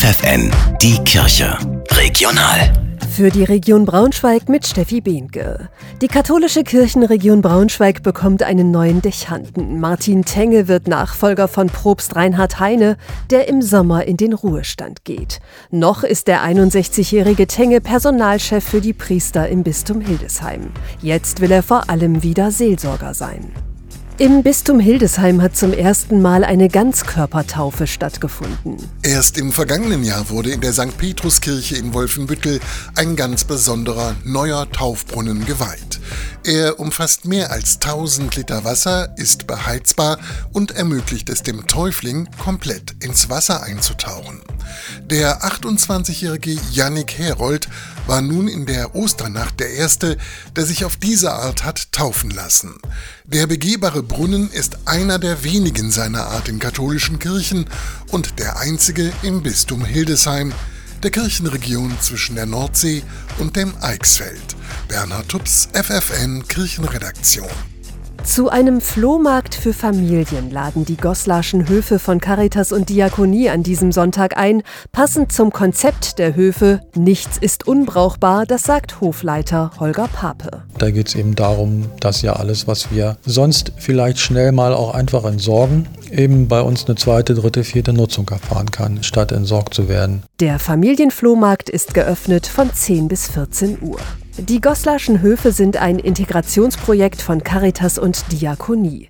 FFN, die Kirche. Regional. Für die Region Braunschweig mit Steffi Behnke. Die katholische Kirchenregion Braunschweig bekommt einen neuen Dechanten. Martin Tenge wird Nachfolger von Propst Reinhard Heine, der im Sommer in den Ruhestand geht. Noch ist der 61-jährige Tenge Personalchef für die Priester im Bistum Hildesheim. Jetzt will er vor allem wieder Seelsorger sein. Im Bistum Hildesheim hat zum ersten Mal eine Ganzkörpertaufe stattgefunden. Erst im vergangenen Jahr wurde in der St. Petruskirche in Wolfenbüttel ein ganz besonderer neuer Taufbrunnen geweiht. Er umfasst mehr als 1000 Liter Wasser, ist beheizbar und ermöglicht es dem Täufling, komplett ins Wasser einzutauchen. Der 28-jährige Yannick Herold war nun in der Osternacht der Erste, der sich auf diese Art hat taufen lassen. Der begehbare Brunnen ist einer der wenigen seiner Art in katholischen Kirchen und der einzige im Bistum Hildesheim, der Kirchenregion zwischen der Nordsee und dem Eichsfeld. Bernhard Tups, FFN Kirchenredaktion. Zu einem Flohmarkt für Familien laden die Goslarschen Höfe von Caritas und Diakonie an diesem Sonntag ein, passend zum Konzept der Höfe Nichts ist unbrauchbar, das sagt Hofleiter Holger Pape. Da geht es eben darum, dass ja alles, was wir sonst vielleicht schnell mal auch einfach entsorgen, eben bei uns eine zweite, dritte, vierte Nutzung erfahren kann, statt entsorgt zu werden. Der Familienflohmarkt ist geöffnet von 10 bis 14 Uhr. Die Goslarschen Höfe sind ein Integrationsprojekt von Caritas und Diakonie.